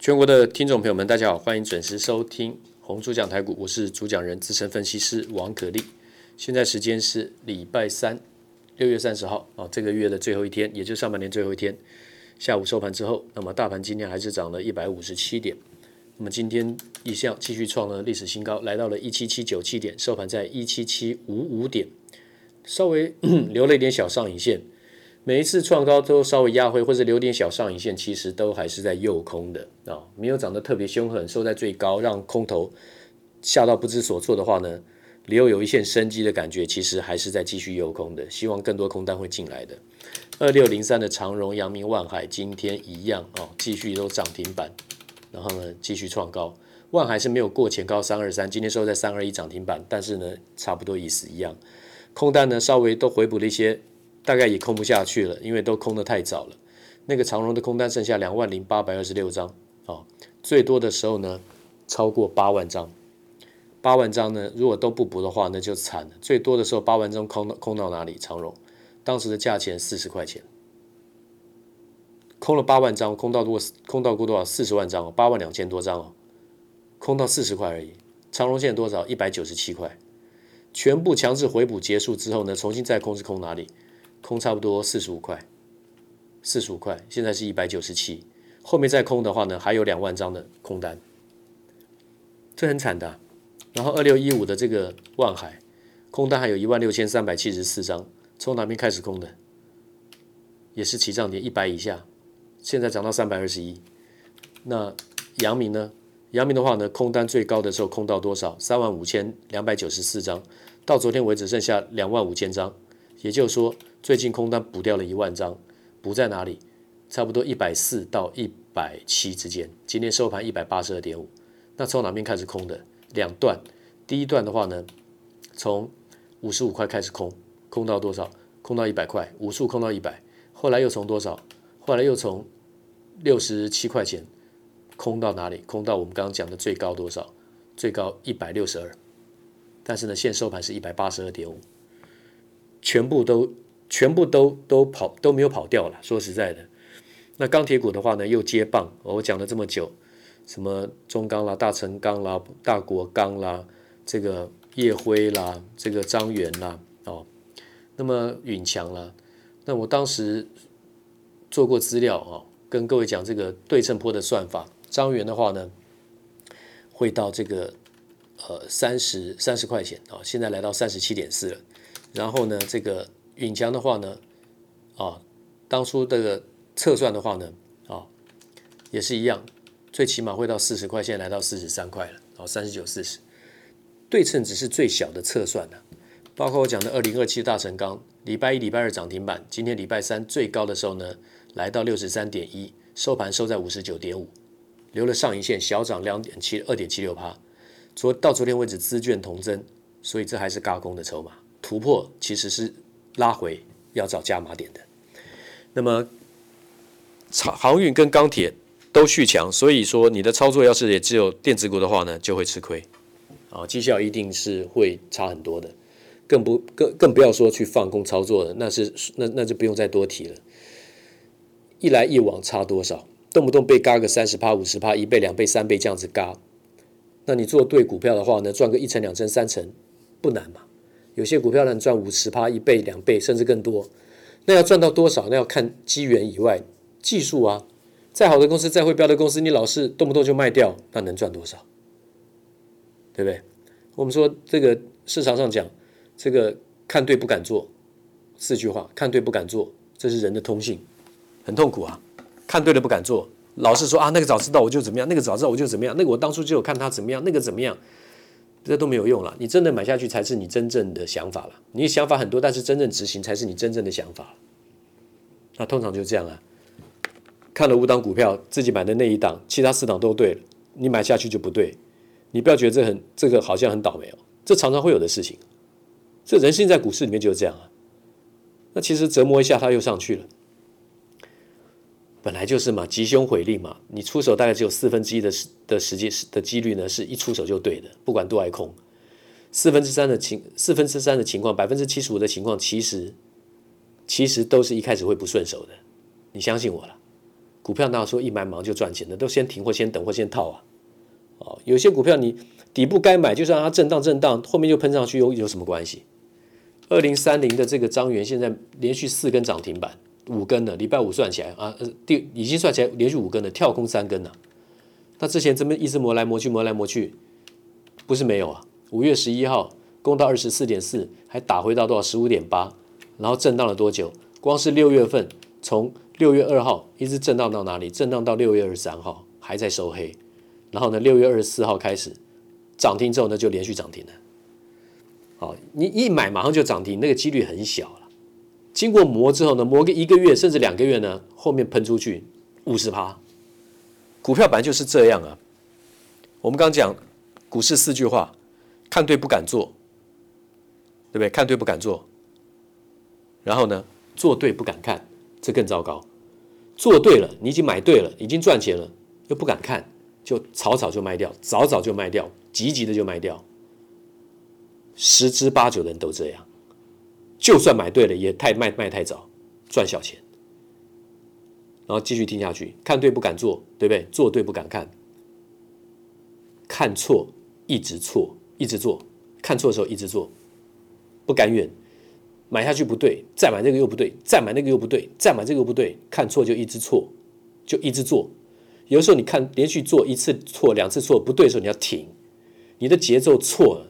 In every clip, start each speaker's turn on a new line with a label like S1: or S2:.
S1: 全国的听众朋友们，大家好，欢迎准时收听红猪讲台股，我是主讲人资深分析师王可立。现在时间是礼拜三，六月三十号啊，这个月的最后一天，也就是上半年最后一天。下午收盘之后，那么大盘今天还是涨了一百五十七点。那么今天一向继续创了历史新高，来到了一七七九七点，收盘在一七七五五点，稍微 留了一点小上影线。每一次创高都稍微压回或者留点小上影线，其实都还是在诱空的啊，没有涨得特别凶狠，收在最高，让空头吓到不知所措的话呢，留有一线生机的感觉，其实还是在继续诱空的，希望更多空单会进来的。二六零三的长荣、阳明、万海今天一样啊，继续都涨停板，然后呢继续创高，万海是没有过前高三二三，今天收在三二一涨停板，但是呢差不多意思一样，空单呢稍微都回补了一些。大概也空不下去了，因为都空的太早了。那个长荣的空单剩下两万零八百二十六张，哦，最多的时候呢超过八万张。八万张呢，如果都不补的话，那就惨了。最多的时候八万张空到空到哪里？长荣当时的价钱四十块钱，空了八万张，空到多空到过多少？四十万张哦，八万两千多张哦，空到四十块而已。长荣现在多少？一百九十七块。全部强制回补结束之后呢，重新再空是空哪里？空差不多四十五块，四十五块，现在是一百九十七，后面再空的话呢，还有两万张的空单，这很惨的。然后二六一五的这个万海空单还有一万六千三百七十四张，从哪边开始空的？也是起涨点一百以下，现在涨到三百二十一。那阳明呢？阳明的话呢，空单最高的时候空到多少？三万五千两百九十四张，到昨天为止剩下两万五千张，也就是说。最近空单补掉了一万张，补在哪里？差不多一百四到一百七之间。今天收盘一百八十二点五。那从哪边开始空的？两段。第一段的话呢，从五十五块开始空，空到多少？空到一百块，五处空到一百。后来又从多少？后来又从六十七块钱空到哪里？空到我们刚刚讲的最高多少？最高一百六十二。但是呢，现收盘是一百八十二点五，全部都。全部都都跑都没有跑掉了。说实在的，那钢铁股的话呢，又接棒。我讲了这么久，什么中钢啦、大成钢啦、大国钢啦，这个叶辉啦，这个张元啦，哦，那么允强啦。那我当时做过资料啊，跟各位讲这个对称波的算法。张元的话呢，会到这个呃三十三十块钱啊，现在来到三十七点四了。然后呢，这个。允强的话呢，啊，当初这个测算的话呢，啊，也是一样，最起码会到四十块，现在来到四十三块了，哦，三十九、四十，对称只是最小的测算的，包括我讲的二零二七大成钢，礼拜一、礼拜二涨停板，今天礼拜三最高的时候呢，来到六十三点一，收盘收在五十九点五，留了上影线，小涨两点七二点七六趴，昨到昨天为止资券同增，所以这还是轧空的筹码，突破其实是。拉回要找加码点的，那么航运跟钢铁都续强，所以说你的操作要是也只有电子股的话呢，就会吃亏，啊，绩效一定是会差很多的，更不更更不要说去放空操作的，那是那那就不用再多提了，一来一往差多少，动不动被嘎个三十趴、五十趴、一倍、两倍、三倍这样子嘎，那你做对股票的话呢，赚个一成、两成、三成不难嘛。有些股票能赚五十趴、一倍、两倍，甚至更多。那要赚到多少？那要看机缘以外，技术啊。再好的公司，再会标的公司，你老是动不动就卖掉，那能赚多少？对不对？我们说这个市场上讲，这个看对不敢做，四句话：看对不敢做，这是人的通性，很痛苦啊。看对了不敢做，老是说啊，那个早知道我就怎么样，那个早知道我就怎么样，那个我当初就有看他怎么样，那个怎么样。这都没有用了，你真的买下去才是你真正的想法了。你想法很多，但是真正执行才是你真正的想法。那通常就这样啊，看了五档股票，自己买的那一档，其他四档都对了，你买下去就不对。你不要觉得这很这个好像很倒霉哦，这常常会有的事情。这人性在股市里面就是这样啊。那其实折磨一下，它又上去了。本来就是嘛，吉凶毁令嘛，你出手大概只有四分之一的时的时间的几率呢，是一出手就对的，不管多还空，四分之三的情四分之三的情况，百分之七十五的情况，其实其实都是一开始会不顺手的，你相信我了，股票哪有说一买忙就赚钱的，都先停或先等或先套啊。哦，有些股票你底部该买，就是让它震荡震荡，后面就喷上去，又有什么关系？二零三零的这个张元现在连续四根涨停板，五根了，礼拜五算起来啊，第已经算起来连续五根了，跳空三根了。那之前这么一直磨来磨去，磨来磨去，不是没有啊。五月十一号攻到二十四点四，还打回到多少十五点八，然后震荡了多久？光是六月份，从六月二号一直震荡到哪里？震荡到六月二十三号还在收黑，然后呢，六月二十四号开始涨停之后呢，就连续涨停了。好，你一买马上就涨停，那个几率很小。经过磨之后呢，磨个一个月甚至两个月呢，后面喷出去五十趴。股票本来就是这样啊。我们刚讲股市四句话：看对不敢做，对不对？看对不敢做。然后呢，做对不敢看，这更糟糕。做对了，你已经买对了，已经赚钱了，又不敢看，就草草就卖掉，早早就卖掉，急急的就卖掉。十之八九的人都这样，就算买对了，也太卖卖太早，赚小钱。然后继续听下去，看对不敢做，对不对？做对不敢看，看错一直错，一直做，看错的时候一直做，不甘愿，买下去不对，再买这个又不对，再买那个又不对，再买这个又不对，看错就一直错，就一直做。有的时候你看连续做一次错，两次错不对的时候，你要停，你的节奏错了。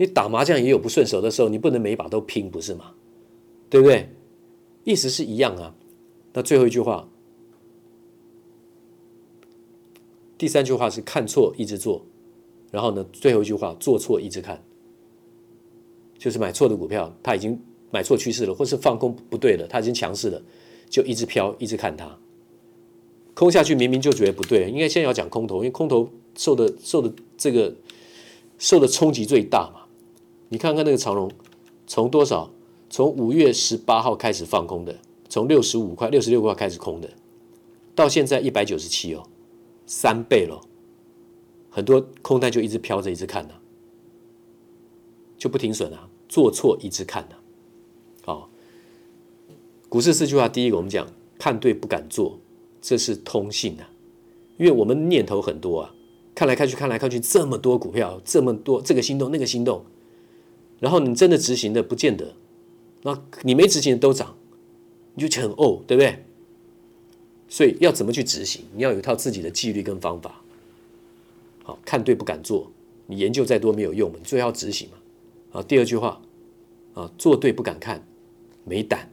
S1: 你打麻将也有不顺手的时候，你不能每一把都拼，不是吗？对不对？意思是一样啊。那最后一句话。第三句话是看错一直做，然后呢，最后一句话做错一直看，就是买错的股票，它已经买错趋势了，或是放空不对了，它已经强势了，就一直飘，一直看它，空下去明明就觉得不对，应该先要讲空头，因为空头受的受的这个受的冲击最大嘛。你看看那个长龙，从多少？从五月十八号开始放空的，从六十五块、六十六块开始空的，到现在一百九十七哦。三倍了，很多空单就一直飘着，一直看呢、就不停损啊，做错一直看呢、啊。好，股市四句话，第一个我们讲看对不敢做，这是通性、啊，因为我们念头很多啊，看来看去，看来看去，这么多股票，这么多这个心动那个心动，然后你真的执行的不见得，那你没执行的都涨，你就很哦，对不对？所以要怎么去执行？你要有一套自己的纪律跟方法。好，看对不敢做，你研究再多没有用，你最后要执行嘛。啊，第二句话，啊，做对不敢看，没胆。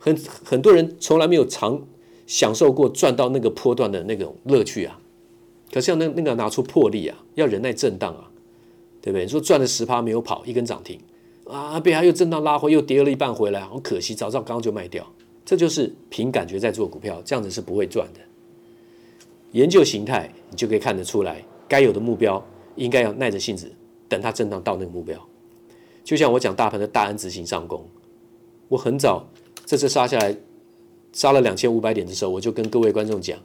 S1: 很很多人从来没有尝享受过赚到那个波段的那种乐趣啊。可是要那那个拿出魄力啊，要忍耐震荡啊，对不对？你说赚了十趴没有跑，一根涨停啊，被他又震荡拉回，又跌了一半回来，好可惜，早知道刚刚就卖掉。这就是凭感觉在做股票，这样子是不会赚的。研究形态，你就可以看得出来，该有的目标应该要耐着性子等它震荡到那个目标。就像我讲大盘的大 N 字形上攻，我很早这次杀下来，杀了两千五百点的时候，我就跟各位观众讲，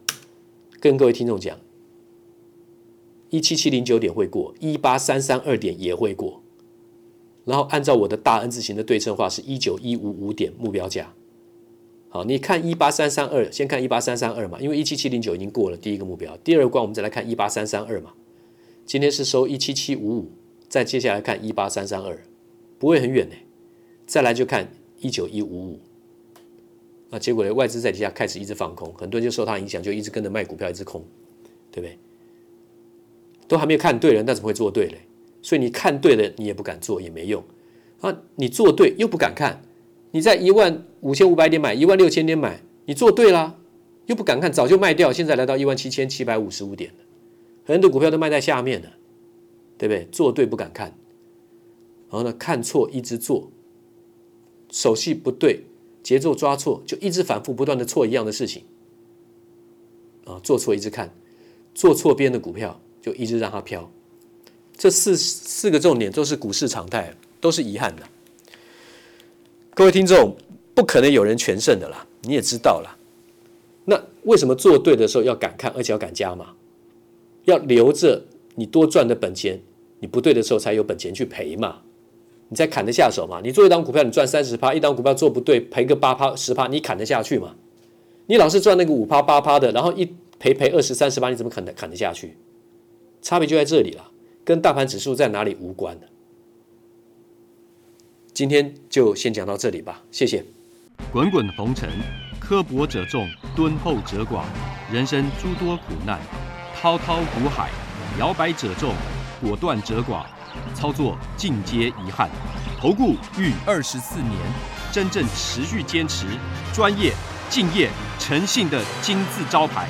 S1: 跟各位听众讲，一七七零九点会过，一八三三二点也会过，然后按照我的大 N 字形的对称化是一九一五五点目标价。好，你看一八三三二，先看一八三三二嘛，因为一七七零九已经过了第一个目标，第二关我们再来看一八三三二嘛。今天是收一七七五五，再接下来看一八三三二，不会很远呢。再来就看一九一五五，那，结果呢，外资在底下开始一直放空，很多人就受它影响，就一直跟着卖股票，一直空，对不对？都还没有看对了，那怎么会做对嘞？所以你看对了，你也不敢做，也没用啊。你做对又不敢看。你在一万五千五百点买，一万六千点买，你做对了，又不敢看，早就卖掉，现在来到一万七千七百五十五点了，很多股票都卖在下面了，对不对？做对不敢看，然后呢，看错一直做，手续不对，节奏抓错，就一直反复不断的错一样的事情，啊，做错一直看，做错边的股票就一直让它飘，这四四个重点都是股市常态，都是遗憾的。各位听众，不可能有人全胜的啦，你也知道啦。那为什么做对的时候要敢看，而且要敢加码？要留着你多赚的本钱，你不对的时候才有本钱去赔嘛，你才砍得下手嘛。你做一档股票，你赚三十趴，一档股票做不对，赔个八趴十趴，你砍得下去嘛？你老是赚那个五趴八趴的，然后一赔赔二十三十八，你怎么砍得砍得下去？差别就在这里了，跟大盘指数在哪里无关的。今天就先讲到这里吧，谢谢。
S2: 滚滚红尘，刻薄者众，敦厚者寡；人生诸多苦难，滔滔苦海，摇摆者众，果断者寡。操作尽皆遗憾。投顾逾二十四年，真正持续坚持、专业、敬业、诚信的金字招牌。